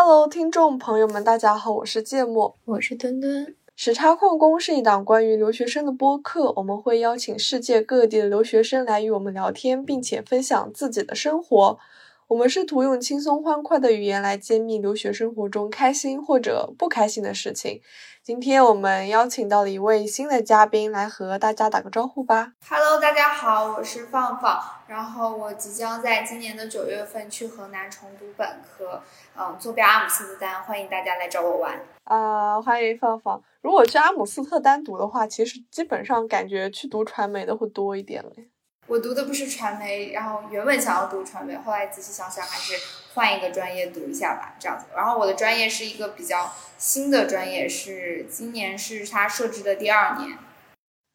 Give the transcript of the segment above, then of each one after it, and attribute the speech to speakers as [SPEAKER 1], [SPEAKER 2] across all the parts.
[SPEAKER 1] Hello，听众朋友们，大家好，我是芥末，
[SPEAKER 2] 我是墩墩。
[SPEAKER 1] 时差矿工是一档关于留学生的播客，我们会邀请世界各地的留学生来与我们聊天，并且分享自己的生活。我们试图用轻松欢快的语言来揭秘留学生活中开心或者不开心的事情。今天我们邀请到了一位新的嘉宾来和大家打个招呼吧。
[SPEAKER 3] Hello，大家好，我是放放，然后我即将在今年的九月份去河南重读本科，嗯，坐标阿姆斯特丹，欢迎大家来找我玩。
[SPEAKER 1] 啊，欢迎芳芳。如果去阿姆斯特丹读的话，其实基本上感觉去读传媒的会多一点嘞。
[SPEAKER 3] 我读的不是传媒，然后原本想要读传媒，后来仔细想想还是换一个专业读一下吧，这样子。然后我的专业是一个比较新的专业，是今年是他设置的第二年。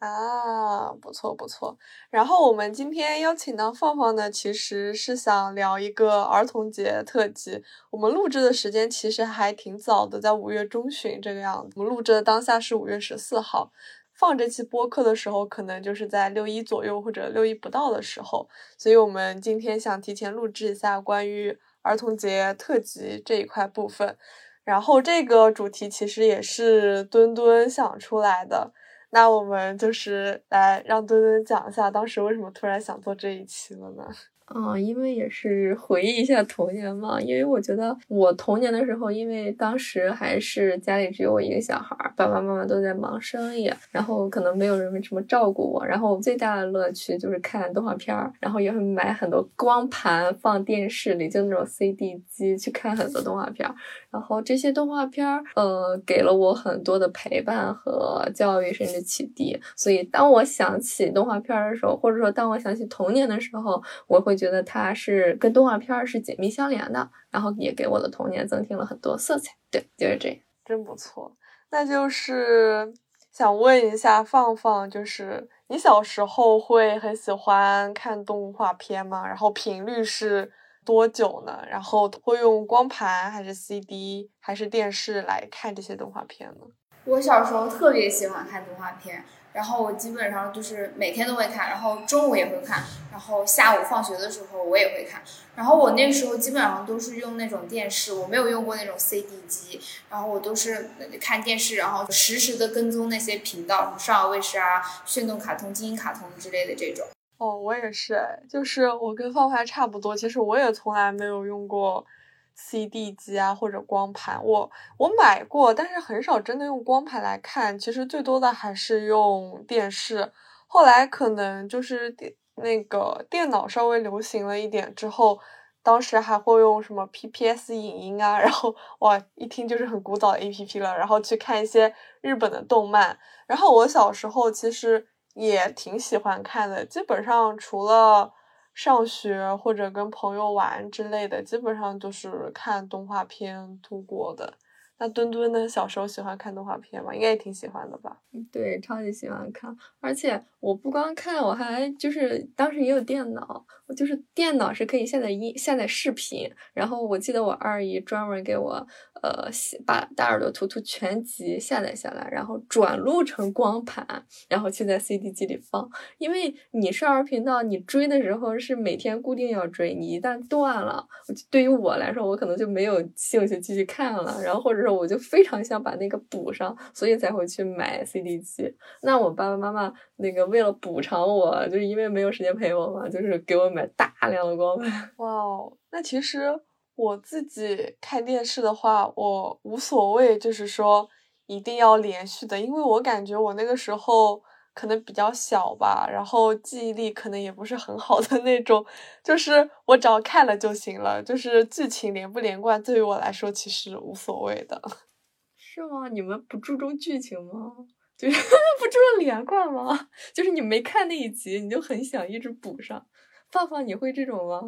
[SPEAKER 1] 啊，不错不错。然后我们今天邀请到放放呢，其实是想聊一个儿童节特辑。我们录制的时间其实还挺早的，在五月中旬这个样子。我们录制的当下是五月十四号。放这期播客的时候，可能就是在六一左右或者六一不到的时候，所以我们今天想提前录制一下关于儿童节特辑这一块部分。然后这个主题其实也是墩墩想出来的，那我们就是来让墩墩讲一下当时为什么突然想做这一期了呢？
[SPEAKER 2] 嗯，因为也是回忆一下童年嘛。因为我觉得我童年的时候，因为当时还是家里只有我一个小孩，爸爸妈妈都在忙生意，然后可能没有人什么照顾我。然后我最大的乐趣就是看动画片儿，然后也会买很多光盘放电视里，就那种 CD 机去看很多动画片儿。然后这些动画片儿，呃，给了我很多的陪伴和教育，甚至启迪。所以当我想起动画片儿的时候，或者说当我想起童年的时候，我会觉得它是跟动画片儿是紧密相连的，然后也给我的童年增添了很多色彩。对，就是这样，
[SPEAKER 1] 真不错。那就是想问一下放放，就是你小时候会很喜欢看动画片吗？然后频率是？多久呢？然后会用光盘还是 CD 还是电视来看这些动画片呢？
[SPEAKER 3] 我小时候特别喜欢看动画片，然后我基本上就是每天都会看，然后中午也会看，然后下午放学的时候我也会看。然后我那时候基本上都是用那种电视，我没有用过那种 CD 机，然后我都是看电视，然后实时的跟踪那些频道，什么少儿卫视啊、炫动卡通、精英卡通之类的这种。
[SPEAKER 1] 哦，我也是，就是我跟放花差不多。其实我也从来没有用过 CD 机啊，或者光盘。我我买过，但是很少真的用光盘来看。其实最多的还是用电视。后来可能就是电那个电脑稍微流行了一点之后，当时还会用什么 PPS 影音啊，然后哇，一听就是很古早的 APP 了。然后去看一些日本的动漫。然后我小时候其实。也挺喜欢看的，基本上除了上学或者跟朋友玩之类的，基本上都是看动画片度过的。那墩墩呢？小时候喜欢看动画片吗？应该也挺喜欢的吧？
[SPEAKER 2] 对，超级喜欢看，而且我不光看，我还就是当时也有电脑，我就是电脑是可以下载音、下载视频。然后我记得我二姨专门给我。呃，把大耳朵图图全集下载下来，然后转录成光盘，然后去在 CD 机里放。因为你少儿频道，你追的时候是每天固定要追，你一旦断了，对于我来说，我可能就没有兴趣继续看了。然后或者说，我就非常想把那个补上，所以才会去买 CD 机。那我爸爸妈妈那个为了补偿我，就是因为没有时间陪我嘛，就是给我买大量的光盘。
[SPEAKER 1] 哇哦，那其实。我自己看电视的话，我无所谓，就是说一定要连续的，因为我感觉我那个时候可能比较小吧，然后记忆力可能也不是很好的那种，就是我只要看了就行了，就是剧情连不连贯，对于我来说其实无所谓的。
[SPEAKER 2] 是吗？你们不注重剧情吗？就是 不注重连贯吗？就是你没看那一集，你就很想一直补上。放放，你会这种吗？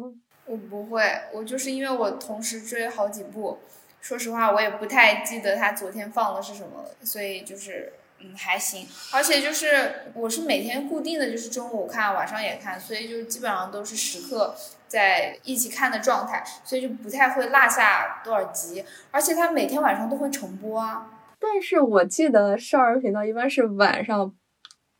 [SPEAKER 3] 我不会，我就是因为我同时追好几部，说实话我也不太记得他昨天放的是什么，所以就是嗯还行，而且就是我是每天固定的就是中午看，晚上也看，所以就基本上都是时刻在一起看的状态，所以就不太会落下多少集，而且他每天晚上都会重播啊。
[SPEAKER 2] 但是我记得少儿频道一般是晚上。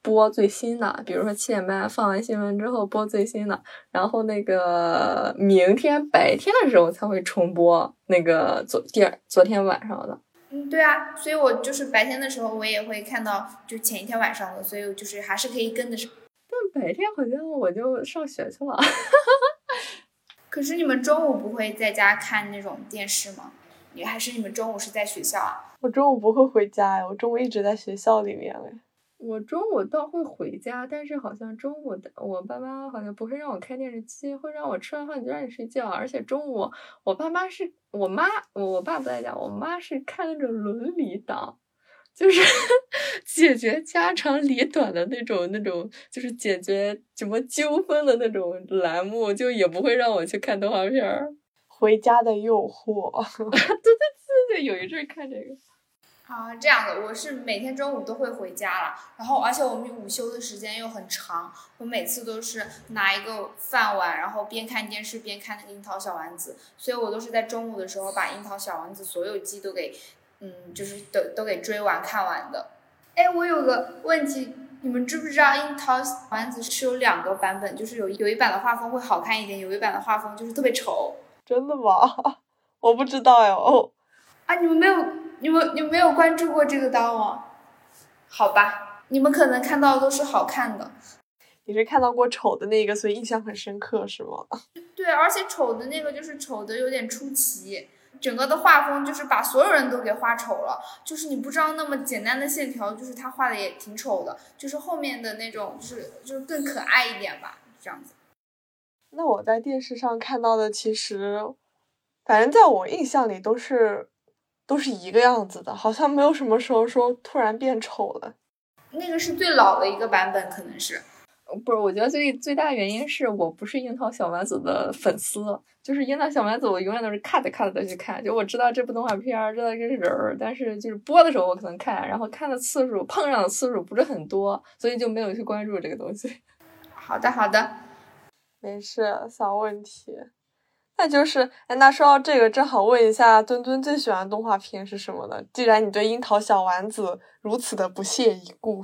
[SPEAKER 2] 播最新的，比如说七点半放完新闻之后播最新的，然后那个明天白天的时候才会重播那个昨第二昨天晚上的。
[SPEAKER 3] 嗯，对啊，所以我就是白天的时候我也会看到，就前一天晚上的，所以就是还是可以跟得上。
[SPEAKER 2] 但白天好像我就上学去了。
[SPEAKER 3] 可是你们中午不会在家看那种电视吗？你还是你们中午是在学校啊？
[SPEAKER 1] 我中午不会回家呀，我中午一直在学校里面嘞。
[SPEAKER 2] 我中午倒会回家，但是好像中午的我爸妈好像不会让我开电视机，会让我吃完饭就让你睡觉。而且中午我爸妈是我妈，我爸不在家，我妈是看那种伦理档，就是 解决家长里短的那种那种，就是解决什么纠纷的那种栏目，就也不会让我去看动画片儿。
[SPEAKER 1] 回家的诱惑，
[SPEAKER 2] 对对对对，有一阵看这个。
[SPEAKER 3] 啊，这样的，我是每天中午都会回家了，然后而且我们午休的时间又很长，我每次都是拿一个饭碗，然后边看电视边看那个樱桃小丸子，所以我都是在中午的时候把樱桃小丸子所有季都给，嗯，就是都都给追完看完的。哎，我有个问题，你们知不知道樱桃小丸子是有两个版本，就是有有一版的画风会好看一点，有一版的画风就是特别丑。
[SPEAKER 1] 真的吗？我不知道哟。哦，
[SPEAKER 3] 啊，你们没有？你们你没有关注过这个刀吗？好吧，你们可能看到的都是好看的。
[SPEAKER 1] 你是看到过丑的那个，所以印象很深刻，是吗？
[SPEAKER 3] 对，而且丑的那个就是丑的有点出奇，整个的画风就是把所有人都给画丑了。就是你不知道那么简单的线条，就是他画的也挺丑的。就是后面的那种，就是就是更可爱一点吧，这样子。
[SPEAKER 1] 那我在电视上看到的，其实，反正在我印象里都是。都是一个样子的，好像没有什么时候说突然变丑了。
[SPEAKER 3] 那个是最老的一个版本，可能是。
[SPEAKER 2] 不是，我觉得最最大原因是我不是樱桃小丸子的粉丝，就是樱桃小丸子，我永远都是 cut cut 的去看。就我知道这部动画片儿，知道这是人儿，但是就是播的时候我可能看，然后看的次数碰上的次数不是很多，所以就没有去关注这个东西。
[SPEAKER 3] 好的，好的，
[SPEAKER 1] 没事，小问题。那就是，哎，那说到这个，正好问一下墩墩最喜欢的动画片是什么呢？既然你对樱桃小丸子如此的不屑一顾，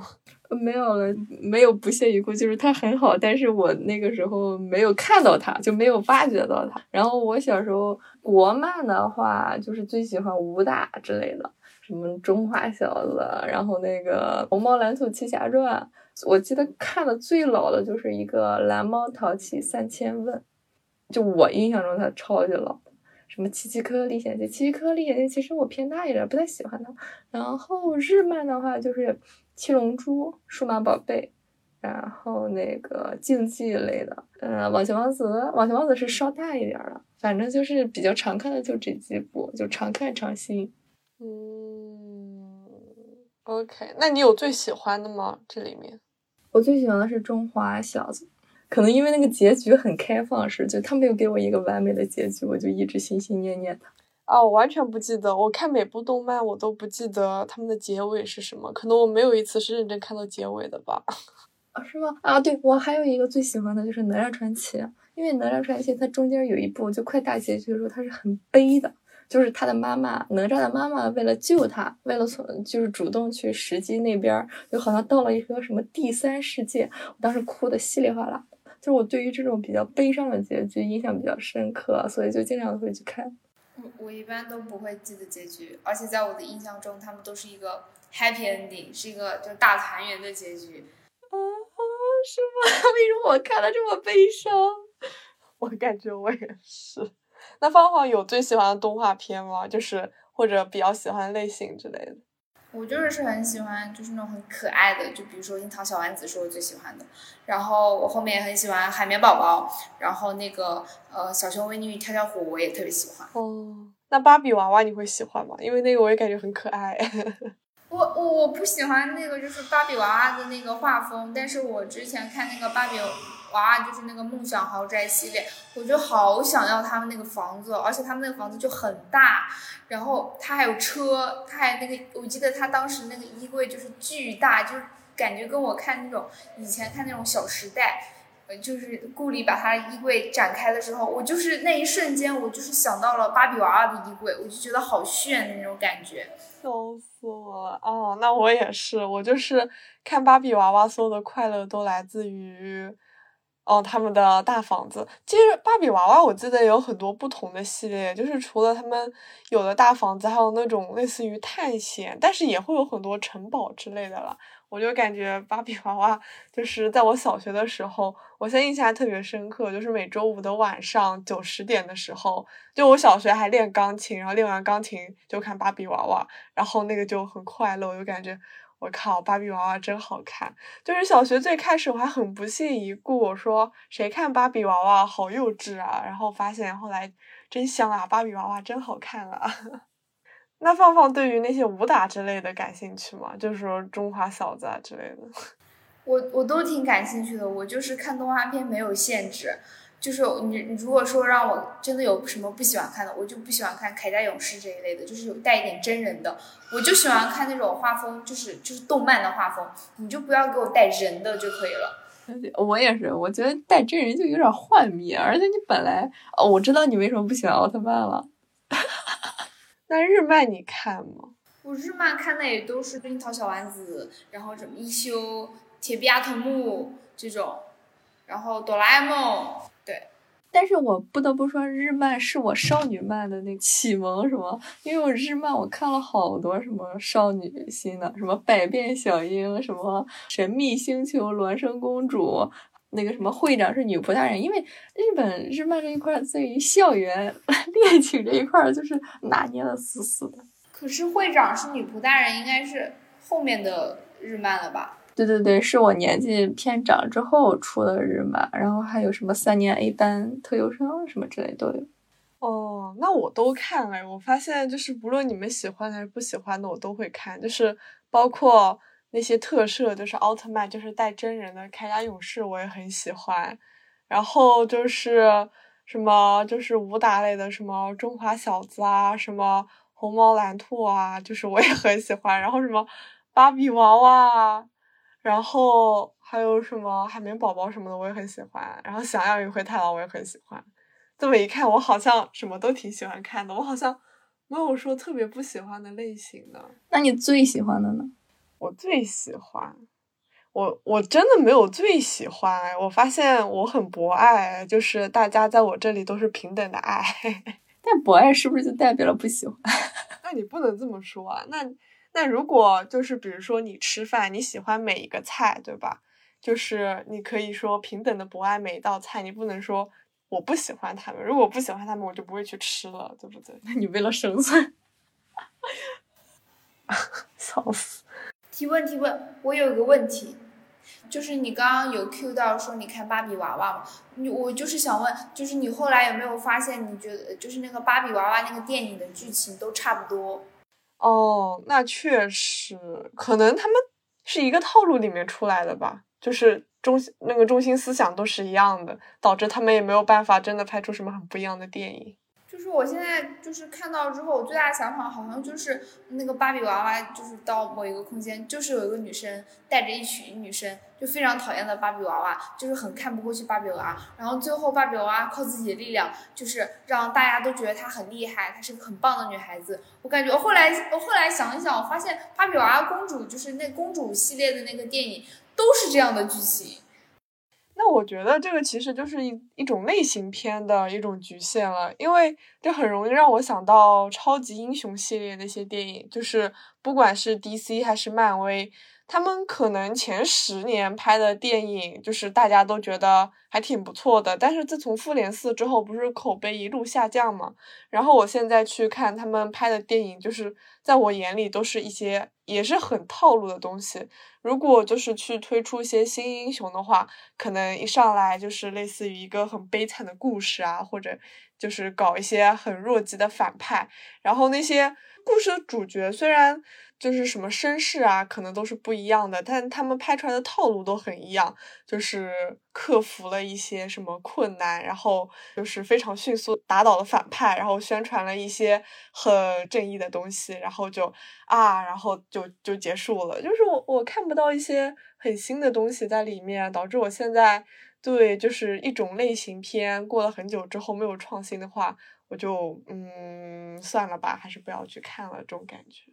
[SPEAKER 2] 没有了，没有不屑一顾，就是它很好，但是我那个时候没有看到它，就没有挖掘到它。然后我小时候国漫的话，就是最喜欢武打之类的，什么中华小子，然后那个红猫蓝兔七侠传，我记得看的最老的就是一个蓝猫淘气三千问。就我印象中，他超级老，什么《奇奇颗历险记》，《奇奇颗历险记》其实我偏大一点，不太喜欢它。然后日漫的话，就是《七龙珠》《数码宝贝》，然后那个竞技类的，嗯，《网球王子》，《网球王子》是稍大一点的。反正就是比较常看的就这几部，就常看常新。
[SPEAKER 1] 嗯，OK，那你有最喜欢的吗？这里面，
[SPEAKER 2] 我最喜欢的是《中华小子》。可能因为那个结局很开放式，就他没有给我一个完美的结局，我就一直心心念念他。
[SPEAKER 1] 啊，我完全不记得，我看每部动漫我都不记得他们的结尾是什么，可能我没有一次是认真看到结尾的吧。
[SPEAKER 2] 啊，是吗？啊，对，我还有一个最喜欢的就是《哪吒传奇》，因为《哪吒传奇》它中间有一部就快大结局的时候，它是很悲的。就是他的妈妈，哪吒的妈妈为了救他，为了从就是主动去石矶那边，就好像到了一个什么第三世界，我当时哭的稀里哗啦。就是我对于这种比较悲伤的结局印象比较深刻，所以就经常会去看。
[SPEAKER 3] 我我一般都不会记得结局，而且在我的印象中，他们都是一个 happy ending，是一个就大团圆的结局。
[SPEAKER 2] 啊，是吗？为什么我看的这么悲伤？
[SPEAKER 1] 我感觉我也是。那芳芳有最喜欢的动画片吗？就是或者比较喜欢类型之类的。
[SPEAKER 3] 我就是是很喜欢，就是那种很可爱的，就比如说樱桃小丸子是我最喜欢的。然后我后面也很喜欢海绵宝宝，然后那个呃小熊维尼与跳跳虎我也特别喜欢。
[SPEAKER 1] 哦，那芭比娃娃你会喜欢吗？因为那个我也感觉很可爱。
[SPEAKER 3] 我我我不喜欢那个就是芭比娃娃的那个画风，但是我之前看那个芭比。娃娃就是那个梦想豪宅系列，我就好想要他们那个房子，而且他们那个房子就很大，然后他还有车，他还那个，我记得他当时那个衣柜就是巨大，就感觉跟我看那种以前看那种《小时代》就是顾里把他衣柜展开的时候，我就是那一瞬间，我就是想到了芭比娃娃的衣柜，我就觉得好炫的那种感觉，
[SPEAKER 1] 笑死我。哦，那我也是，我就是看芭比娃娃，所有的快乐都来自于。哦，他们的大房子，其实芭比娃娃我记得有很多不同的系列，就是除了他们有的大房子，还有那种类似于探险，但是也会有很多城堡之类的了。我就感觉芭比娃娃就是在我小学的时候，我现在印象特别深刻，就是每周五的晚上九十点的时候，就我小学还练钢琴，然后练完钢琴就看芭比娃娃，然后那个就很快乐，我就感觉。我靠，芭比娃娃真好看！就是小学最开始我还很不屑一顾，我说谁看芭比娃娃好幼稚啊！然后发现后来真香啊，芭比娃娃真好看啊！那放放对于那些武打之类的感兴趣吗？就是说中华小子啊之类的。
[SPEAKER 3] 我我都挺感兴趣的，我就是看动画片没有限制。就是你，你如果说让我真的有什么不喜欢看的，我就不喜欢看铠甲勇士这一类的，就是有带一点真人的，我就喜欢看那种画风，就是就是动漫的画风，你就不要给我带人的就可以了。
[SPEAKER 2] 我也是，我觉得带真人就有点幻灭，而且你本来哦，我知道你为什么不喜欢奥特曼了。
[SPEAKER 1] 那日漫你看吗？
[SPEAKER 3] 我日漫看的也都是樱桃小丸子，然后什么一休、铁臂阿童木这种，然后哆啦 A 梦。
[SPEAKER 2] 对但是我不得不说，日漫是我少女漫的那启蒙，什么？因为我日漫我看了好多什么少女心的，什么百变小樱，什么神秘星球、孪生公主，那个什么会长是女仆大人。因为日本日漫这一块对于校园 恋情这一块就是拿捏的死死的。
[SPEAKER 3] 可是会长是女仆大人，应该是后面的日漫了吧？
[SPEAKER 2] 对对对，是我年纪偏长之后出的日漫，然后还有什么三年 A 班特优生什么之类都有。
[SPEAKER 1] 哦，那我都看了。我发现就是不论你们喜欢还是不喜欢的，我都会看。就是包括那些特摄，就是奥特曼，就是带真人的铠甲勇士，我也很喜欢。然后就是什么，就是武打类的，什么中华小子啊，什么红毛蓝兔啊，就是我也很喜欢。然后什么芭比娃娃。然后还有什么海绵宝宝什么的，我也很喜欢。然后想要与灰太狼，我也很喜欢。这么一看，我好像什么都挺喜欢看的。我好像没有说特别不喜欢的类型的。
[SPEAKER 2] 那你最喜欢的呢？
[SPEAKER 1] 我最喜欢，我我真的没有最喜欢。我发现我很博爱，就是大家在我这里都是平等的爱。
[SPEAKER 2] 但博爱是不是就代表了不喜欢？
[SPEAKER 1] 那你不能这么说啊。那。那如果就是比如说你吃饭，你喜欢每一个菜，对吧？就是你可以说平等的博爱每一道菜，你不能说我不喜欢他们。如果不喜欢他们，我就不会去吃了，对不对？
[SPEAKER 2] 那你为了生存，
[SPEAKER 1] 笑死！
[SPEAKER 3] 提问提问，我有个问题，就是你刚刚有 Q 到说你看芭比娃娃嘛？你我就是想问，就是你后来有没有发现，你觉得就是那个芭比娃娃那个电影的剧情都差不多？
[SPEAKER 1] 哦，那确实，可能他们是一个套路里面出来的吧，就是中那个中心思想都是一样的，导致他们也没有办法真的拍出什么很不一样的电影。
[SPEAKER 3] 就是我现在就是看到之后，我最大的想法好像就是那个芭比娃娃，就是到某一个空间，就是有一个女生带着一群女生，就非常讨厌的芭比娃娃，就是很看不过去芭比娃娃。然后最后芭比娃娃靠自己的力量，就是让大家都觉得她很厉害，她是个很棒的女孩子。我感觉我后来我后来想一想，我发现芭比娃娃公主就是那公主系列的那个电影都是这样的剧情。
[SPEAKER 1] 那我觉得这个其实就是一一种类型片的一种局限了，因为这很容易让我想到超级英雄系列那些电影，就是不管是 DC 还是漫威。他们可能前十年拍的电影，就是大家都觉得还挺不错的。但是自从复联四之后，不是口碑一路下降嘛？然后我现在去看他们拍的电影，就是在我眼里都是一些也是很套路的东西。如果就是去推出一些新英雄的话，可能一上来就是类似于一个很悲惨的故事啊，或者就是搞一些很弱鸡的反派。然后那些故事的主角虽然。就是什么身世啊，可能都是不一样的，但他们拍出来的套路都很一样，就是克服了一些什么困难，然后就是非常迅速打倒了反派，然后宣传了一些很正义的东西，然后就啊，然后就就结束了。就是我我看不到一些很新的东西在里面，导致我现在对就是一种类型片，过了很久之后没有创新的话，我就嗯算了吧，还是不要去看了这种感觉。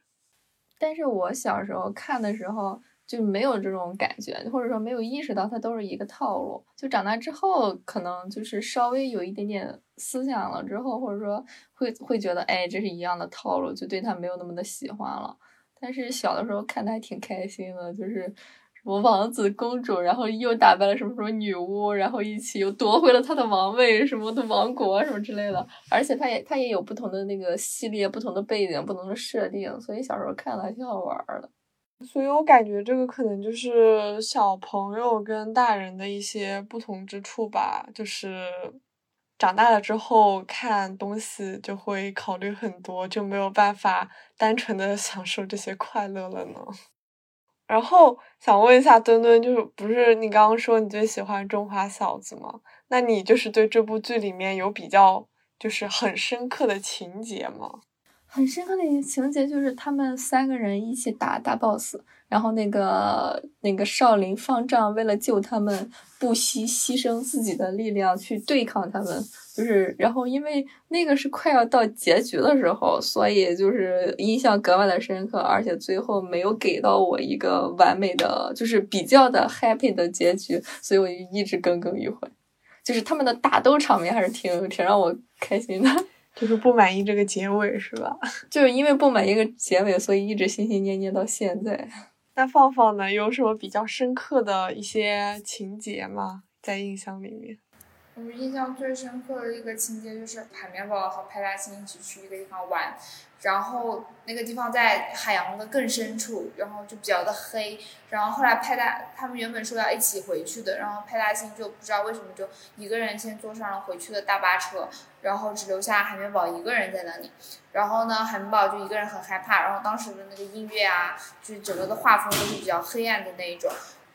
[SPEAKER 2] 但是我小时候看的时候就没有这种感觉，或者说没有意识到它都是一个套路。就长大之后，可能就是稍微有一点点思想了之后，或者说会会觉得，哎，这是一样的套路，就对它没有那么的喜欢了。但是小的时候看的还挺开心的，就是什么王子公主，然后又打败了什么什么女巫，然后一起又夺回了他的王位什么的王国什么之类的。而且它也它也有不同的那个系列、不同的背景、不同的设定，所以小时候看的还挺好玩的。
[SPEAKER 1] 所以我感觉这个可能就是小朋友跟大人的一些不同之处吧，就是长大了之后看东西就会考虑很多，就没有办法单纯的享受这些快乐了呢。然后想问一下墩墩，就是不是你刚刚说你最喜欢《中华小子》吗？那你就是对这部剧里面有比较就是很深刻的情节吗？
[SPEAKER 2] 很深刻的一个情节就是他们三个人一起打大 boss，然后那个那个少林方丈为了救他们，不惜牺牲自己的力量去对抗他们。就是然后因为那个是快要到结局的时候，所以就是印象格外的深刻，而且最后没有给到我一个完美的，就是比较的 happy 的结局，所以我就一直耿耿于怀。就是他们的打斗场面还是挺挺让我开心的。
[SPEAKER 1] 就是不满意这个结尾是吧？
[SPEAKER 2] 就是因为不满意这个结尾，所以一直心心念念到现在。
[SPEAKER 1] 那放放呢？有什么比较深刻的一些情节吗？在印象里面？
[SPEAKER 3] 我印象最深刻的一个情节就是海绵宝宝和派大星一起去一个地方玩，然后那个地方在海洋的更深处，然后就比较的黑。然后后来派大他们原本说要一起回去的，然后派大星就不知道为什么就一个人先坐上了回去的大巴车，然后只留下海绵宝一个人在那里。然后呢，海绵宝宝就一个人很害怕。然后当时的那个音乐啊，就是整个的画风都是比较黑暗的那一种。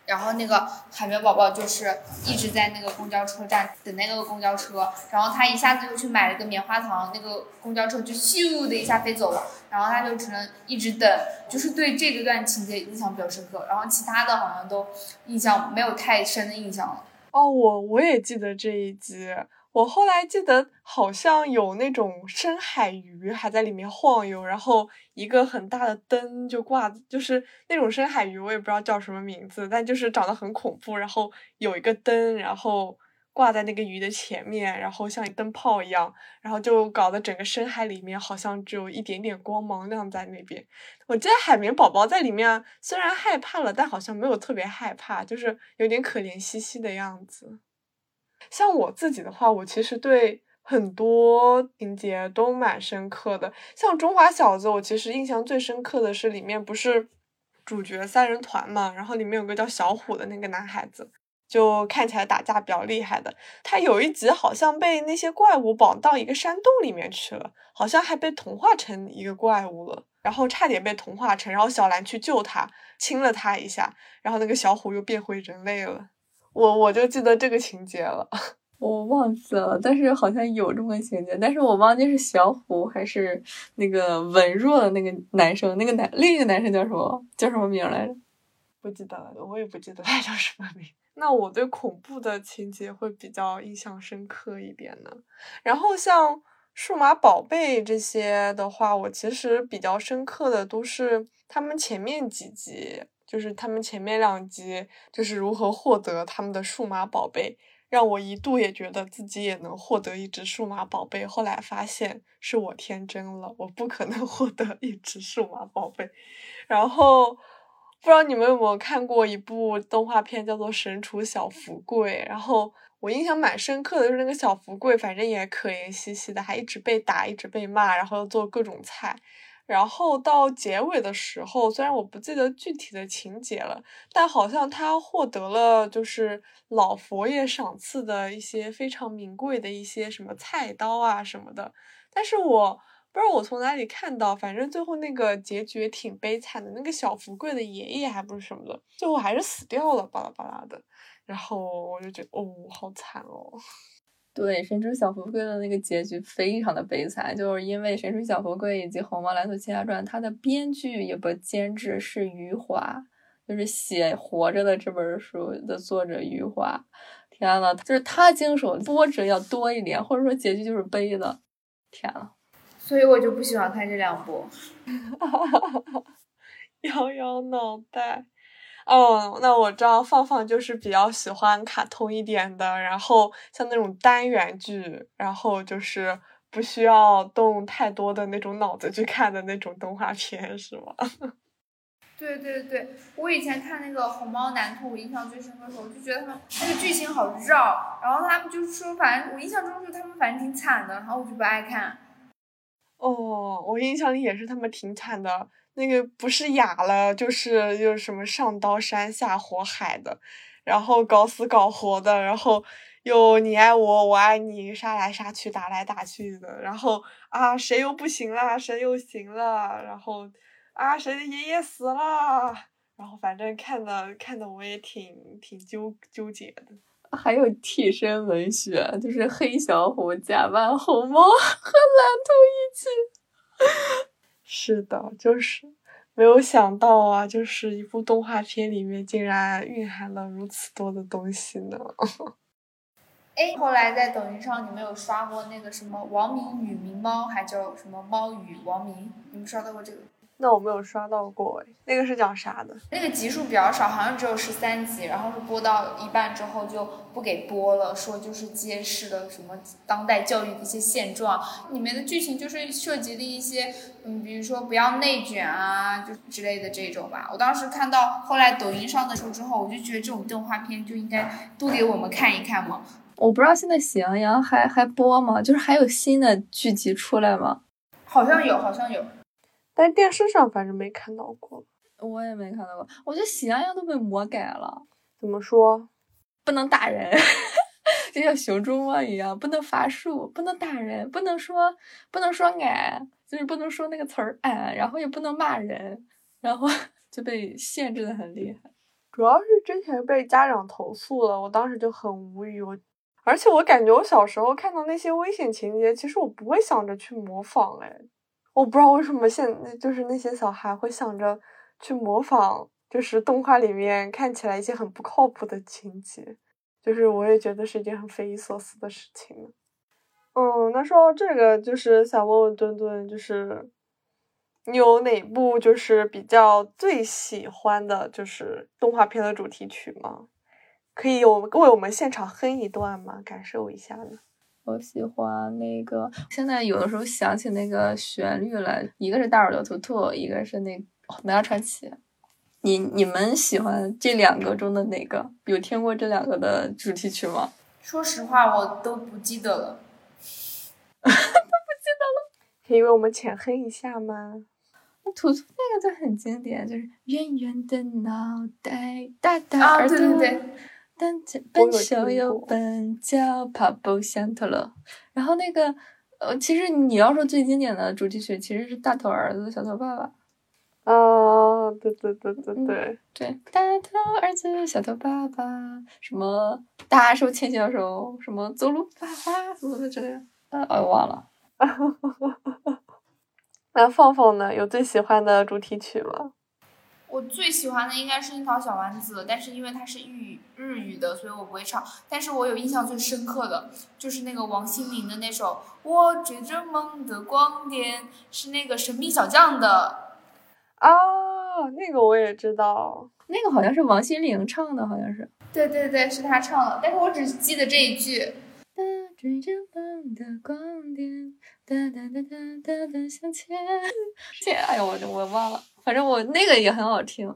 [SPEAKER 3] 然后那个海绵宝宝就是一直在那个公交车站等那个公交车，然后他一下子又去买了个棉花糖，那个公交车就咻的一下飞走了，然后他就只能一直等，就是对这个段情节印象比较深刻，然后其他的好像都印象没有太深的印象了。
[SPEAKER 1] 哦，我我也记得这一集。我后来记得好像有那种深海鱼还在里面晃悠，然后一个很大的灯就挂，就是那种深海鱼，我也不知道叫什么名字，但就是长得很恐怖，然后有一个灯，然后挂在那个鱼的前面，然后像灯泡一样，然后就搞得整个深海里面好像只有一点点光芒亮在那边。我记得海绵宝宝在里面虽然害怕了，但好像没有特别害怕，就是有点可怜兮兮的样子。像我自己的话，我其实对很多情节都蛮深刻的。像《中华小子》，我其实印象最深刻的是里面不是主角三人团嘛，然后里面有个叫小虎的那个男孩子，就看起来打架比较厉害的。他有一集好像被那些怪物绑到一个山洞里面去了，好像还被同化成一个怪物了，然后差点被同化成，然后小兰去救他，亲了他一下，然后那个小虎又变回人类了。我我就记得这个情节了，
[SPEAKER 2] 我忘记了，但是好像有这么个情节，但是我忘记是小虎还是那个文弱的那个男生，那个男另一个男生叫什么叫什么名来着？
[SPEAKER 1] 不记得了，我也不记得他叫什么名。那我对恐怖的情节会比较印象深刻一点呢。然后像数码宝贝这些的话，我其实比较深刻的都是他们前面几集。就是他们前面两集就是如何获得他们的数码宝贝，让我一度也觉得自己也能获得一只数码宝贝。后来发现是我天真了，我不可能 获得一只数码宝贝。然后不知道你们有没有看过一部动画片，叫做《神厨小福贵》。然后我印象蛮深刻的，就是那个小福贵，反正也可怜兮兮的，还一直被打，一直被骂，然后做各种菜。然后到结尾的时候，虽然我不记得具体的情节了，但好像他获得了就是老佛爷赏赐的一些非常名贵的一些什么菜刀啊什么的。但是我不知道我从哪里看到，反正最后那个结局挺悲惨的，那个小福贵的爷爷还不是什么的，最后还是死掉了，巴拉巴拉的。然后我就觉得，哦，好惨哦。
[SPEAKER 2] 对《神厨小福贵》的那个结局非常的悲惨，就是因为《神厨小福贵》以及《虹猫蓝兔七侠传》，它的编剧也不监制是余华，就是写《活着》的这本书的作者余华。天呐，就是他经手波折要多一点，或者说结局就是悲的。天呐，
[SPEAKER 3] 所以我就不喜欢看这两部。
[SPEAKER 1] 摇摇脑袋。哦，那我知道放放就是比较喜欢卡通一点的，然后像那种单元剧，然后就是不需要动太多的那种脑子去看的那种动画片，是吗？
[SPEAKER 3] 对对对，我以前看那个《虹猫蓝兔》，我印象最深刻的时候，我就觉得他们那个剧情好绕，然后他们就是说，反正我印象中就是他们反正挺惨的，然后我就不爱看。
[SPEAKER 1] 哦，我印象里也是他们挺惨的。那个不是哑了，就是又什么上刀山下火海的，然后搞死搞活的，然后又你爱我我爱你，杀来杀去打来打去的，然后啊谁又不行了，谁又行了，然后啊谁的爷爷死了，然后反正看的看的我也挺挺纠纠结的。
[SPEAKER 2] 还有替身文学，就是黑小虎假扮红猫和蓝兔一起。
[SPEAKER 1] 是的，就是没有想到啊，就是一部动画片里面竟然蕴含了如此多的东西呢。
[SPEAKER 3] 哎，后来在抖音上，你们有刷过那个什么王明与明猫，还叫什么猫与王明？你们刷到过这个？
[SPEAKER 1] 那我没有刷到过哎，那个是讲啥的？
[SPEAKER 3] 那个集数比较少，好像只有十三集，然后是播到一半之后就不给播了，说就是揭示了什么当代教育的一些现状。里面的剧情就是涉及的一些，嗯，比如说不要内卷啊，就之类的这种吧。我当时看到后来抖音上的时候之后，我就觉得这种动画片就应该多给我们看一看嘛。
[SPEAKER 2] 我不知道现在喜羊羊还还播吗？就是还有新的剧集出来吗？
[SPEAKER 3] 好像有，好像有。
[SPEAKER 1] 但电视上反正没看到过，
[SPEAKER 2] 我也没看到过。我觉得喜羊羊都被魔改了，
[SPEAKER 1] 怎么说？
[SPEAKER 2] 不能打人，就像熊出没一样，不能伐树，不能打人，不能说不能说矮，就是不能说那个词儿矮，然后也不能骂人，然后 就被限制的很厉害。
[SPEAKER 1] 主要是之前被家长投诉了，我当时就很无语。我而且我感觉我小时候看到那些危险情节，其实我不会想着去模仿，哎。我不知道为什么现就是那些小孩会想着去模仿，就是动画里面看起来一些很不靠谱的情节，就是我也觉得是一件很匪夷所思的事情。嗯，那说到这个，就是想问问墩墩，就是你有哪部就是比较最喜欢的，就是动画片的主题曲吗？可以有为我们现场哼一段吗？感受一下呢？
[SPEAKER 2] 我喜欢那个，现在有的时候想起那个旋律来，一个是大耳朵图图，一个是那《哪吒传奇》。你你们喜欢这两个中的哪个？有听过这两个的主题曲吗？
[SPEAKER 3] 说实话，我都不记得了，
[SPEAKER 2] 都不记得了。
[SPEAKER 1] 可以为我们浅哼一下吗？
[SPEAKER 2] 图图那个就很经典，就是圆圆的脑袋，大大耳朵。
[SPEAKER 3] 啊，对对对。
[SPEAKER 2] 但笨手又笨脚，跑步像陀螺。然后那个，呃，其实你要说最经典的主题曲，其实是大头儿子小头爸爸。
[SPEAKER 1] 啊，对对对对对
[SPEAKER 2] 对，大头儿子小头爸爸，什么大手牵小手，什么走路爸爸，什么的这个，呃，我忘了。
[SPEAKER 1] 那放放呢？有最喜欢的主题曲吗？
[SPEAKER 3] 我最喜欢的应该是樱桃小丸子，但是因为它是日语日语的，所以我不会唱。但是我有印象最深刻的就是那个王心凌的那首《我追着梦的光点》，是那个神秘小将的。
[SPEAKER 1] 啊，那个我也知道，
[SPEAKER 2] 那个好像是王心凌唱的，好像是。
[SPEAKER 3] 对对对，是她唱的，但是我只记得这一句。
[SPEAKER 2] 追着梦的光点，哒哒哒哒哒哒向前。这，哎呦，我我忘了。反正我那个也很好听，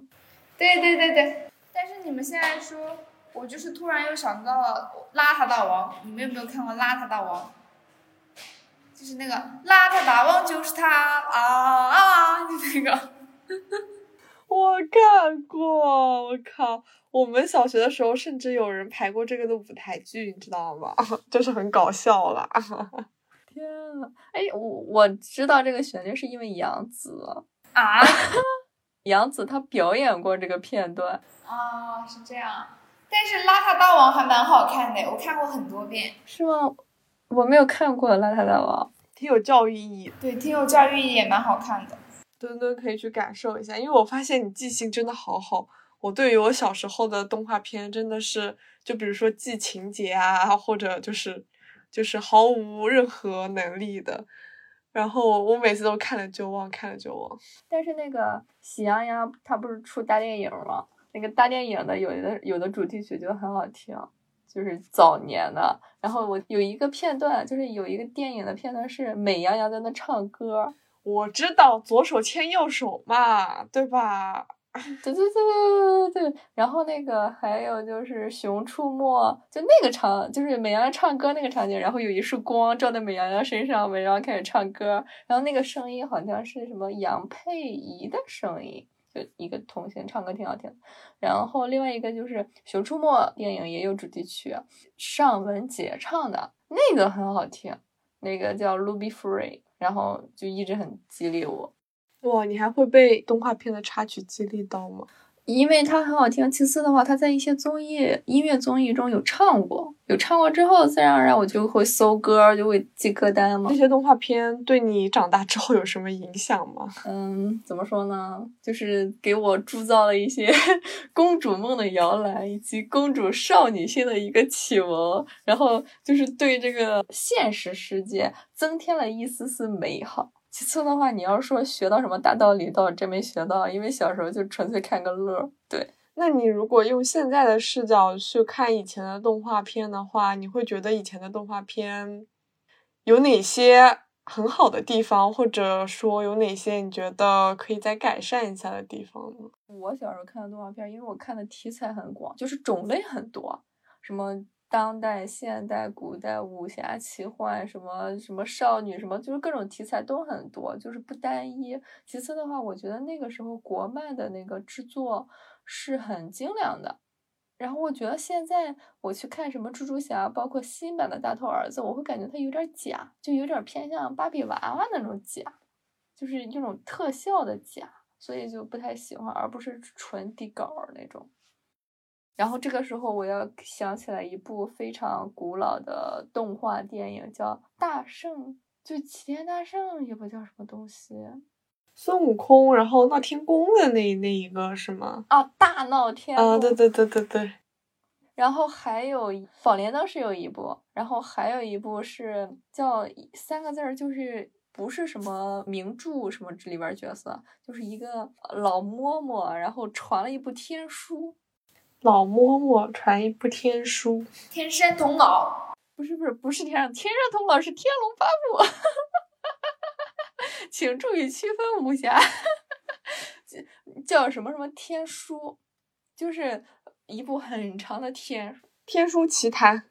[SPEAKER 3] 对对对对。但是你们现在说，我就是突然又想到了《邋遢大王》，你们有没有看过《邋遢大王》？就是那个邋遢大王就是他啊啊！就那个。
[SPEAKER 1] 我看过，我靠！我们小学的时候甚至有人排过这个的舞台剧，你知道吗？就是很搞笑了。
[SPEAKER 2] 天呐，哎，我我知道这个旋律是因为杨紫。
[SPEAKER 3] 啊，
[SPEAKER 2] 杨紫她表演过这个片段
[SPEAKER 3] 啊，是这样。但是《邋遢大王》还蛮好看的，我看过很多遍。
[SPEAKER 2] 是吗？我没有看过《邋遢大王》，
[SPEAKER 1] 挺有教育意义。
[SPEAKER 3] 对，挺有教育意义，也蛮好看的。
[SPEAKER 1] 墩墩可以去感受一下，因为我发现你记性真的好好。我对于我小时候的动画片真的是，就比如说记情节啊，或者就是就是毫无任何能力的。然后我每次都看了就忘，看了就忘。
[SPEAKER 2] 但是那个《喜羊羊》它不是出大电影吗？那个大电影的有的有的主题曲就很好听，就是早年的。然后我有一个片段，就是有一个电影的片段是美羊羊在那唱歌。
[SPEAKER 1] 我知道左手牵右手嘛，对吧？
[SPEAKER 2] 对对对对对对。然后那个还有就是《熊出没》，就那个场，就是美羊羊唱歌那个场景，然后有一束光照在美羊羊身上，美羊羊开始唱歌，然后那个声音好像是什么杨佩仪的声音，就一个童星唱歌挺好听。然后另外一个就是《熊出没》电影也有主题曲，尚雯婕唱的那个很好听，那个叫《Ruby Free》。然后就一直很激励我，
[SPEAKER 1] 哇！你还会被动画片的插曲激励到吗？
[SPEAKER 2] 因为它很好听。其次的话，他在一些综艺、音乐综艺中有唱过，有唱过之后，自然而然我就会搜歌，就会记歌单嘛。
[SPEAKER 1] 这些动画片对你长大之后有什么影响吗？
[SPEAKER 2] 嗯，怎么说呢？就是给我铸造了一些 公主梦的摇篮，以及公主少女心的一个启蒙，然后就是对这个现实世界增添了一丝丝美好。其次的话，你要说学到什么大道理，倒真没学到，因为小时候就纯粹看个乐。对，
[SPEAKER 1] 那你如果用现在的视角去看以前的动画片的话，你会觉得以前的动画片有哪些很好的地方，或者说有哪些你觉得可以再改善一下的地方呢？
[SPEAKER 2] 我小时候看的动画片，因为我看的题材很广，就是种类很多，什么。当代、现代、古代、武侠、奇幻，什么什么少女，什么就是各种题材都很多，就是不单一。其次的话，我觉得那个时候国漫的那个制作是很精良的。然后我觉得现在我去看什么蜘蛛侠，包括新版的大头儿子，我会感觉它有点假，就有点偏向芭比娃娃那种假，就是那种特效的假，所以就不太喜欢，而不是纯底稿那种。然后这个时候，我要想起来一部非常古老的动画电影，叫《大圣》，就齐天大圣也不叫什么东西，
[SPEAKER 1] 孙悟空，然后闹天宫的那那一个是吗？
[SPEAKER 2] 啊，大闹天宫。
[SPEAKER 1] 啊，对对对对对。
[SPEAKER 2] 然后还有《宝莲灯》是有一部，然后还有一部是叫三个字儿，就是不是什么名著什么里边角色，就是一个老嬷嬷，然后传了一部天书。
[SPEAKER 1] 老嬷嬷传一部天书，
[SPEAKER 3] 天山童姥。
[SPEAKER 2] 不是不是不是天上天山童姥是天龙八部，请注意区分武侠，叫什么什么天书，就是一部很长的天
[SPEAKER 1] 天书奇谭，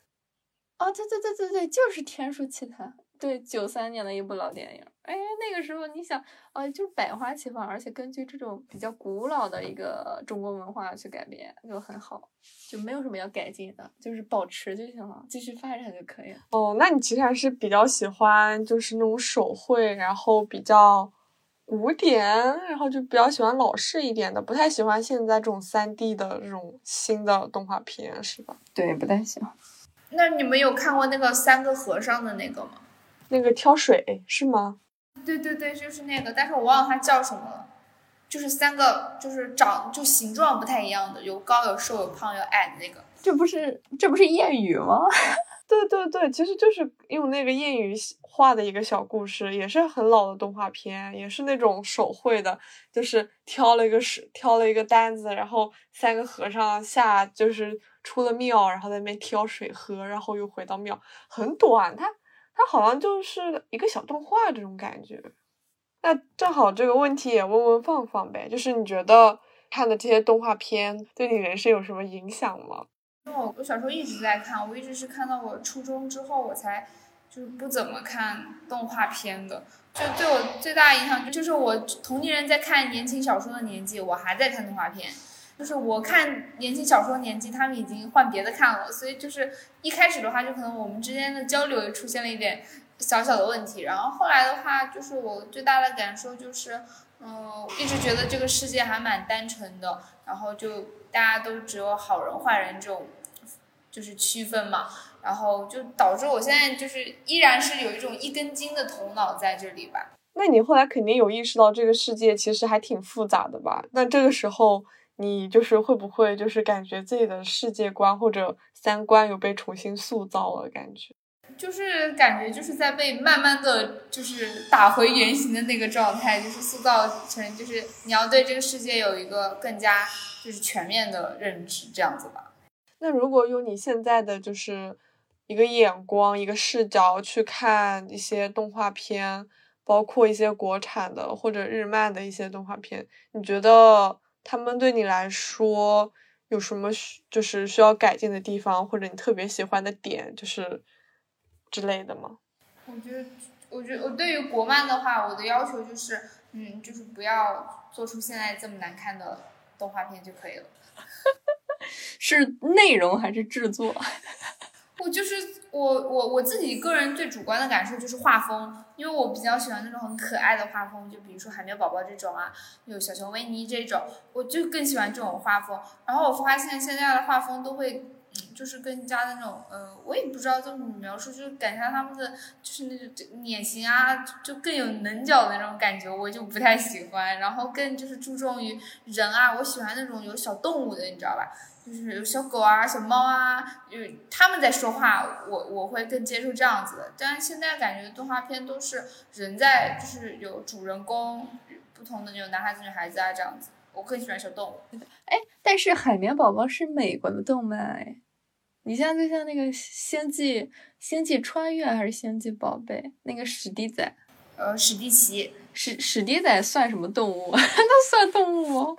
[SPEAKER 2] 啊对对对对对，就是天书奇谭。对，九三年的一部老电影，哎，那个时候你想，呃，就是百花齐放，而且根据这种比较古老的一个中国文化去改编，就很好，就没有什么要改进的，就是保持就行了，继续发展就可以了。
[SPEAKER 1] 哦，那你其实还是比较喜欢就是那种手绘，然后比较古典，然后就比较喜欢老式一点的，不太喜欢现在这种三 D 的这种新的动画片，是吧？
[SPEAKER 2] 对，不太喜欢。
[SPEAKER 3] 那你们有看过那个三个和尚的那个吗？
[SPEAKER 1] 那个挑水是吗？
[SPEAKER 3] 对对对，就是那个，但是我忘了它叫什么了。就是三个，就是长就形状不太一样的，有高有瘦有胖有矮的那个。
[SPEAKER 2] 这不是这不是谚语吗？
[SPEAKER 1] 对对对，其实就是用那个谚语画的一个小故事，也是很老的动画片，也是那种手绘的，就是挑了一个是挑了一个担子，然后三个和尚下就是出了庙，然后在那边挑水喝，然后又回到庙，很短，它。它好像就是一个小动画这种感觉，那正好这个问题也问问放放呗，就是你觉得看的这些动画片对你人生有什么影响吗？
[SPEAKER 3] 因为我我小时候一直在看，我一直是看到我初中之后我才就是不怎么看动画片的，就对我最大的影响就是我同龄人在看言情小说的年纪，我还在看动画片。就是我看言情小说年纪，他们已经换别的看了，所以就是一开始的话，就可能我们之间的交流也出现了一点小小的问题。然后后来的话，就是我最大的感受就是，嗯，一直觉得这个世界还蛮单纯的，然后就大家都只有好人坏人这种，就是区分嘛。然后就导致我现在就是依然是有一种一根筋的头脑在这里吧。
[SPEAKER 1] 那你后来肯定有意识到这个世界其实还挺复杂的吧？那这个时候。你就是会不会就是感觉自己的世界观或者三观有被重新塑造了感觉？
[SPEAKER 3] 就是感觉就是在被慢慢的就是打回原形的那个状态，就是塑造成就是你要对这个世界有一个更加就是全面的认知，这样子吧。
[SPEAKER 1] 那如果用你现在的就是一个眼光、一个视角去看一些动画片，包括一些国产的或者日漫的一些动画片，你觉得他们对你来说有什么需就是需要改进的地方，或者你特别喜欢的点，就是之类的吗？
[SPEAKER 3] 我觉得，我觉得我对于国漫的话，我的要求就是，嗯，就是不要做出现在这么难看的动画片就可以了。
[SPEAKER 2] 是内容还是制作？
[SPEAKER 3] 我就是我我我自己个人最主观的感受就是画风，因为我比较喜欢那种很可爱的画风，就比如说海绵宝宝这种啊，有小熊维尼这种，我就更喜欢这种画风。然后我发现现在的画风都会，嗯，就是更加的那种，呃，我也不知道怎么描述，就是感觉他们的就是那种脸型啊，就更有棱角的那种感觉，我就不太喜欢。然后更就是注重于人啊，我喜欢那种有小动物的，你知道吧？就是有小狗啊、小猫啊，有他们在说话，我我会更接受这样子的。但是现在感觉动画片都是人在，就是有主人公，不同的那种男孩子、女孩子啊这样子。我更喜欢小动物。
[SPEAKER 2] 哎，但是海绵宝宝是美国的动漫哎，你像就像那个星际星际穿越还是星际宝贝那个史迪仔，
[SPEAKER 3] 呃，史迪奇，
[SPEAKER 2] 史史迪仔算什么动物？那算动物吗？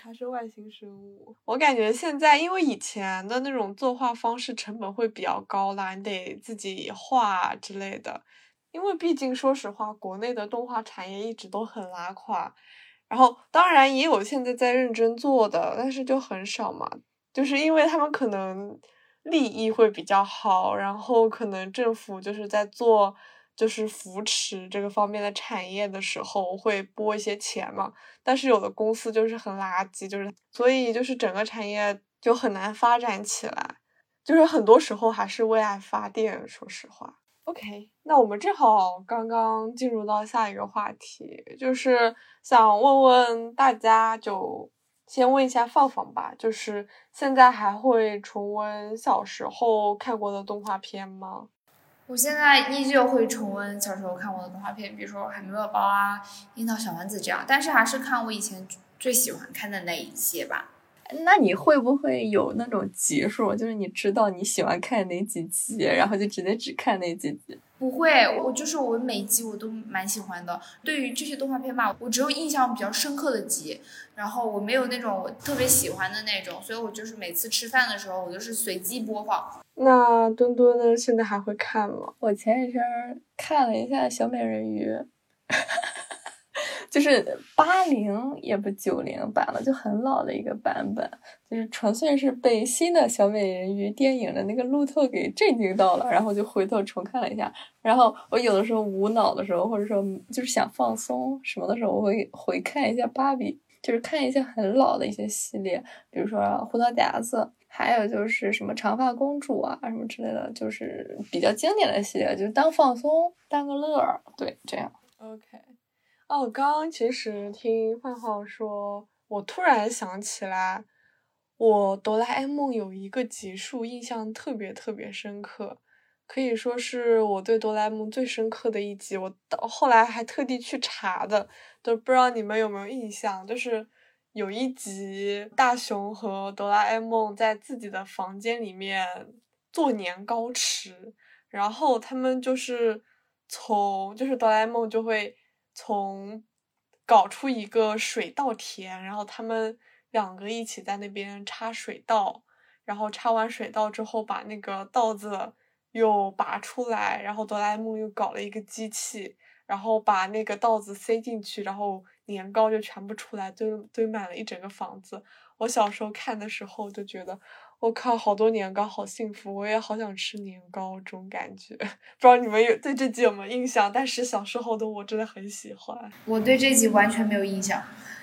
[SPEAKER 1] 它是外星生物。我感觉现在，因为以前的那种作画方式成本会比较高啦，你得自己画之类的。因为毕竟说实话，国内的动画产业一直都很拉垮。然后当然也有现在在认真做的，但是就很少嘛。就是因为他们可能利益会比较好，然后可能政府就是在做。就是扶持这个方面的产业的时候，会拨一些钱嘛。但是有的公司就是很垃圾，就是所以就是整个产业就很难发展起来。就是很多时候还是为爱发电，说实话。OK，那我们正好刚刚进入到下一个话题，就是想问问大家，就先问一下放放吧，就是现在还会重温小时候看过的动画片吗？
[SPEAKER 3] 我现在依旧会重温小时候看过的动画片，比如说《海绵宝宝》啊，《樱桃小丸子》这样，但是还是看我以前最喜欢看的那一些吧。
[SPEAKER 2] 那你会不会有那种集数，就是你知道你喜欢看哪几集，然后就直接只看那几集？
[SPEAKER 3] 不会，我就是我每集我都蛮喜欢的。对于这些动画片吧，我只有印象比较深刻的集，然后我没有那种我特别喜欢的那种，所以我就是每次吃饭的时候，我都是随机播放。
[SPEAKER 1] 那墩墩呢？现在还会看吗？
[SPEAKER 2] 我前几天看了一下小美人鱼，就是八零也不九零版了，就很老的一个版本，就是纯粹是被新的小美人鱼电影的那个路透给震惊到了，然后就回头重看了一下。然后我有的时候无脑的时候，或者说就是想放松什么的时候，我会回看一下芭比，就是看一些很老的一些系列，比如说胡桃夹子。还有就是什么长发公主啊，什么之类的，就是比较经典的系列，就是当放松、当个乐儿，对，这样。
[SPEAKER 1] OK，哦，刚刚其实听范浩说，我突然想起来，我哆啦 A 梦有一个集数印象特别特别深刻，可以说是我对哆啦 A 梦最深刻的一集。我到后来还特地去查的，都不知道你们有没有印象，就是。有一集，大雄和哆啦 A 梦在自己的房间里面做年糕吃，然后他们就是从，就是哆啦 A 梦就会从搞出一个水稻田，然后他们两个一起在那边插水稻，然后插完水稻之后把那个稻子又拔出来，然后哆啦 A 梦又搞了一个机器，然后把那个稻子塞进去，然后。年糕就全部出来，堆堆满了一整个房子。我小时候看的时候就觉得，我靠，好多年糕，好幸福，我也好想吃年糕，这种感觉。不知道你们有对这集有没有印象？但是小时候的我真的很喜欢。
[SPEAKER 3] 我对这集完全没有印象。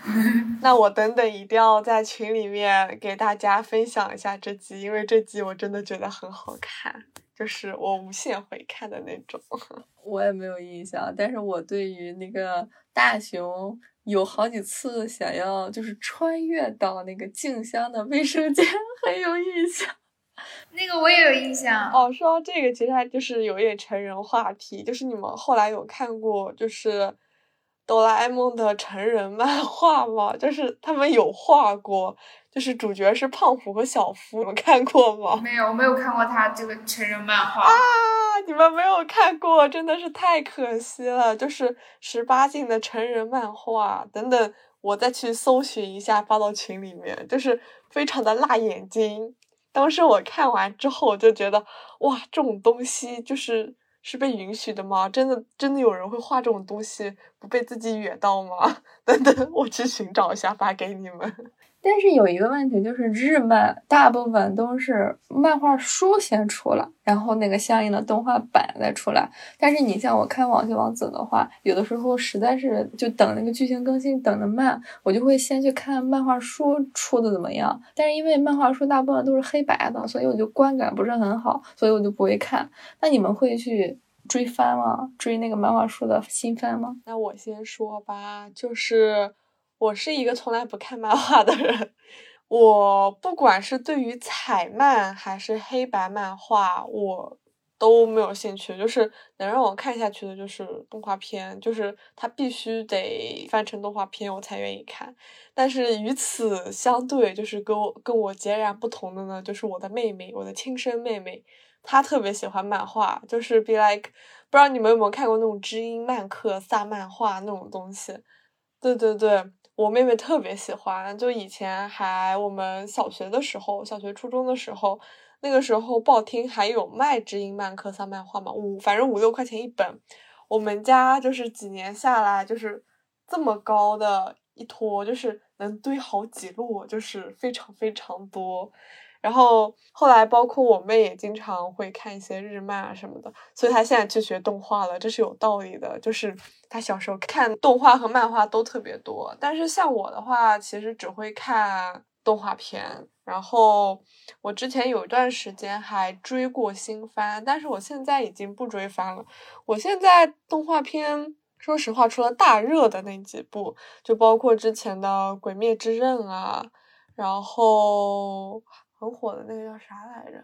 [SPEAKER 1] 那我等等一定要在群里面给大家分享一下这集，因为这集我真的觉得很好看，就是我无限回看的那种。
[SPEAKER 2] 我也没有印象，但是我对于那个大雄。有好几次想要就是穿越到那个静香的卫生间，很有印象。
[SPEAKER 3] 那个我也有印象
[SPEAKER 1] 哦。说到这个，其实还就是有一点成人话题，就是你们后来有看过就是哆啦 A 梦的成人漫画吗？就是他们有画过，就是主角是胖虎和小夫，你们看过吗？
[SPEAKER 3] 没有，我没有看过他这个成人漫画
[SPEAKER 1] 啊！你们没有看过，真的是太可惜了。就是十八禁的成人漫画，等等，我再去搜寻一下，发到群里面，就是非常的辣眼睛。当时我看完之后，我就觉得，哇，这种东西就是是被允许的吗？真的真的有人会画这种东西，不被自己哕到吗？等等，我去寻找一下，发给你们。
[SPEAKER 2] 但是有一个问题，就是日漫大部分都是漫画书先出了，然后那个相应的动画版再出来。但是你像我看《网球王子》的话，有的时候实在是就等那个剧情更新等的慢，我就会先去看漫画书出的怎么样。但是因为漫画书大部分都是黑白的，所以我就观感不是很好，所以我就不会看。那你们会去追番吗？追那个漫画书的新番吗？
[SPEAKER 1] 那我先说吧，就是。我是一个从来不看漫画的人，我不管是对于彩漫还是黑白漫画，我都没有兴趣。就是能让我看下去的，就是动画片，就是它必须得翻成动画片，我才愿意看。但是与此相对，就是跟我跟我截然不同的呢，就是我的妹妹，我的亲生妹妹，她特别喜欢漫画，就是 be like，不知道你们有没有看过那种知音漫客、萨漫画那种东西？对对对。我妹妹特别喜欢，就以前还我们小学的时候，小学初中的时候，那个时候报厅还有卖知音漫课上漫画嘛，五反正五六块钱一本，我们家就是几年下来就是这么高的一坨，就是能堆好几摞，就是非常非常多。然后后来，包括我妹也经常会看一些日漫啊什么的，所以她现在去学动画了，这是有道理的。就是她小时候看动画和漫画都特别多，但是像我的话，其实只会看动画片。然后我之前有一段时间还追过新番，但是我现在已经不追番了。我现在动画片，说实话，除了大热的那几部，就包括之前的《鬼灭之刃》啊，然后。很火的那个叫啥来着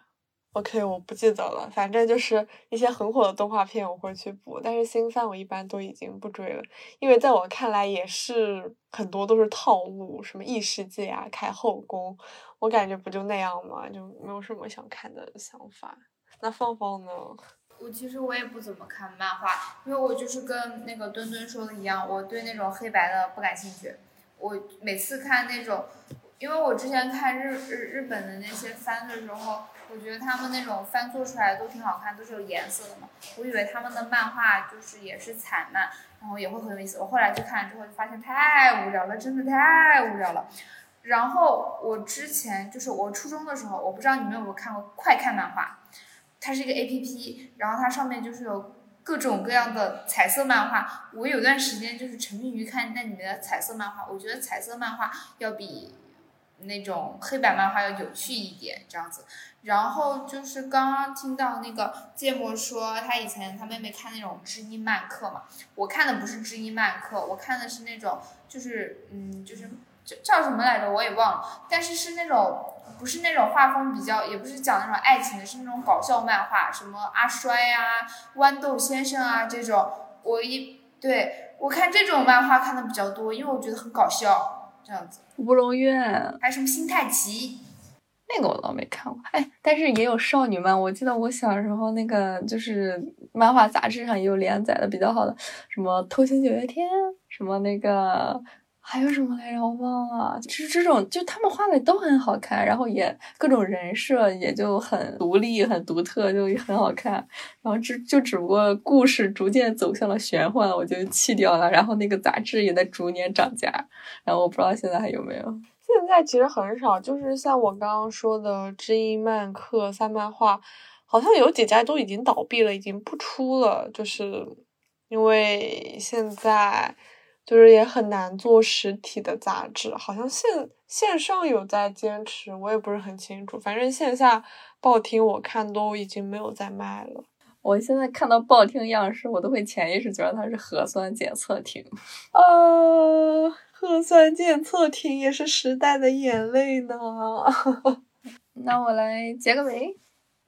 [SPEAKER 1] ？OK，我不记得了。反正就是一些很火的动画片，我会去补。但是新番我一般都已经不追了，因为在我看来也是很多都是套路，什么异世界啊、开后宫，我感觉不就那样吗？就没有什么想看的想法。那放放呢？
[SPEAKER 3] 我其实我也不怎么看漫画，因为我就是跟那个墩墩说的一样，我对那种黑白的不感兴趣。我每次看那种。因为我之前看日日日本的那些番的时候，我觉得他们那种番做出来都挺好看，都是有颜色的嘛。我以为他们的漫画就是也是彩漫，然后也会很有意思。我后来去看了之后发现太无聊了，真的太无聊了。然后我之前就是我初中的时候，我不知道你们有没有看过快看漫画，它是一个 A P P，然后它上面就是有各种各样的彩色漫画。我有段时间就是沉迷于看那里面的彩色漫画，我觉得彩色漫画要比。那种黑白漫画要有趣一点，这样子。然后就是刚刚听到那个芥末说，他以前他妹妹看那种知音漫客嘛。我看的不是知音漫客，我看的是那种，就是嗯，就是叫叫什么来着，我也忘了。但是是那种不是那种画风比较，也不是讲那种爱情的，是那种搞笑漫画，什么阿衰呀、豌豆先生啊这种。我一对我看这种漫画看的比较多，因为我觉得很搞笑，这样子。
[SPEAKER 2] 乌龙院，
[SPEAKER 3] 还有什么新太极？
[SPEAKER 2] 那个我倒没看过。哎，但是也有少女漫。我记得我小时候那个就是漫画杂志上也有连载的比较好的，什么《偷星九月天》，什么那个。还有什么来着？我忘了。其实这种就他们画的都很好看，然后也各种人设也就很独立、很独特，就也很好看。然后只就只不过故事逐渐走向了玄幻，我就弃掉了。然后那个杂志也在逐年涨价。然后我不知道现在还有没有。
[SPEAKER 1] 现在其实很少，就是像我刚刚说的知音漫客、三漫画，好像有几家都已经倒闭了，已经不出了，就是因为现在。就是也很难做实体的杂志，好像线线上有在坚持，我也不是很清楚。反正线下报厅我看都已经没有在卖了。
[SPEAKER 2] 我现在看到报厅样式，我都会潜意识觉得它是核酸检测亭。
[SPEAKER 1] 啊，核酸检测亭也是时代的眼泪呢。
[SPEAKER 2] 那我来结个尾。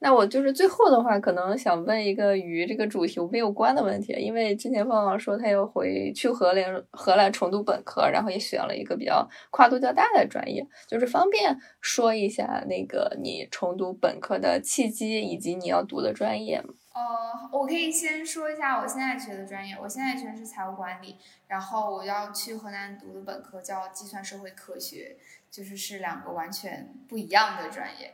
[SPEAKER 2] 那我就是最后的话，可能想问一个与这个主题没有关的问题，因为之前芳芳说她要回去荷兰，荷兰重读本科，然后也选了一个比较跨度较大的专业，就是方便说一下那个你重读本科的契机以及你要读的专业吗？
[SPEAKER 3] 呃，我可以先说一下我现在学的专业，我现在学的是财务管理，然后我要去河南读的本科叫计算社会科学，就是是两个完全不一样的专业。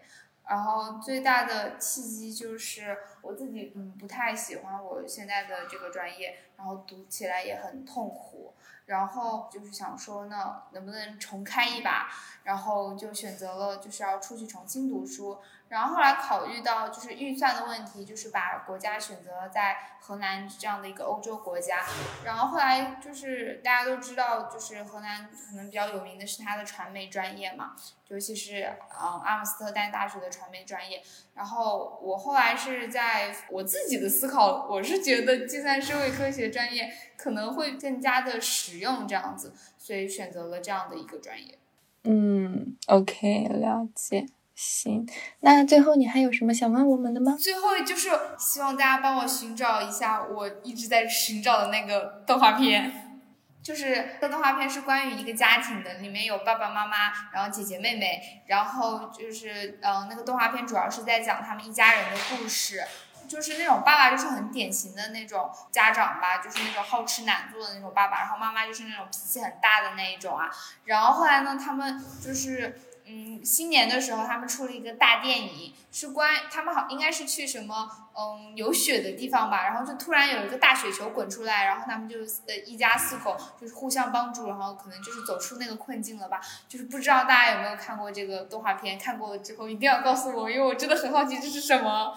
[SPEAKER 3] 然后最大的契机就是我自己嗯不太喜欢我现在的这个专业，然后读起来也很痛苦，然后就是想说呢，能不能重开一把，然后就选择了就是要出去重新读书。然后后来考虑到就是预算的问题，就是把国家选择在荷兰这样的一个欧洲国家。然后后来就是大家都知道，就是荷兰可能比较有名的是它的传媒专业嘛，尤其是嗯阿姆斯特丹大学的传媒专业。然后我后来是在我自己的思考，我是觉得计算社会科学专业可能会更加的实用这样子，所以选择了这样的一个专业。
[SPEAKER 2] 嗯，OK，了解。行，那最后你还有什么想问我们的吗？
[SPEAKER 3] 最后就是希望大家帮我寻找一下我一直在寻找的那个动画片，就是这动画片是关于一个家庭的，里面有爸爸妈妈，然后姐姐妹妹，然后就是嗯，那个动画片主要是在讲他们一家人的故事，就是那种爸爸就是很典型的那种家长吧，就是那种好吃懒做的那种爸爸，然后妈妈就是那种脾气很大的那一种啊，然后后来呢，他们就是。嗯，新年的时候他们出了一个大电影，是关他们好应该是去什么嗯有雪的地方吧，然后就突然有一个大雪球滚出来，然后他们就呃一家四口就是互相帮助，然后可能就是走出那个困境了吧。就是不知道大家有没有看过这个动画片，看过了之后一定要告诉我，因为我真的很好奇这是什么。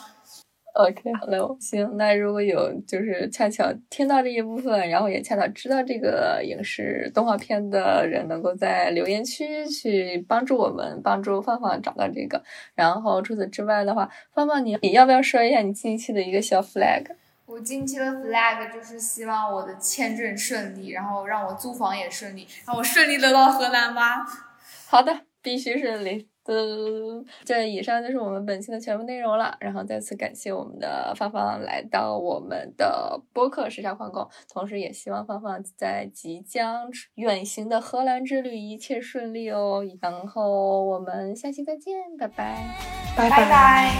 [SPEAKER 2] OK，好嘞，行。那如果有就是恰巧听到这一部分，然后也恰巧知道这个影视动画片的人，能够在留言区去帮助我们，帮助芳芳找到这个。然后除此之外的话，芳芳你你要不要说一下你近期的一个小 flag？
[SPEAKER 3] 我近期的 flag 就是希望我的签证顺利，然后让我租房也顺利，让我顺利的到荷兰吧。
[SPEAKER 2] 好的，必须顺利。的，这以上就是我们本期的全部内容了。然后再次感谢我们的芳芳来到我们的播客时差皇宫，同时也希望芳芳在即将远行的荷兰之旅一切顺利哦。然后我们下期再见，拜拜，
[SPEAKER 1] 拜拜。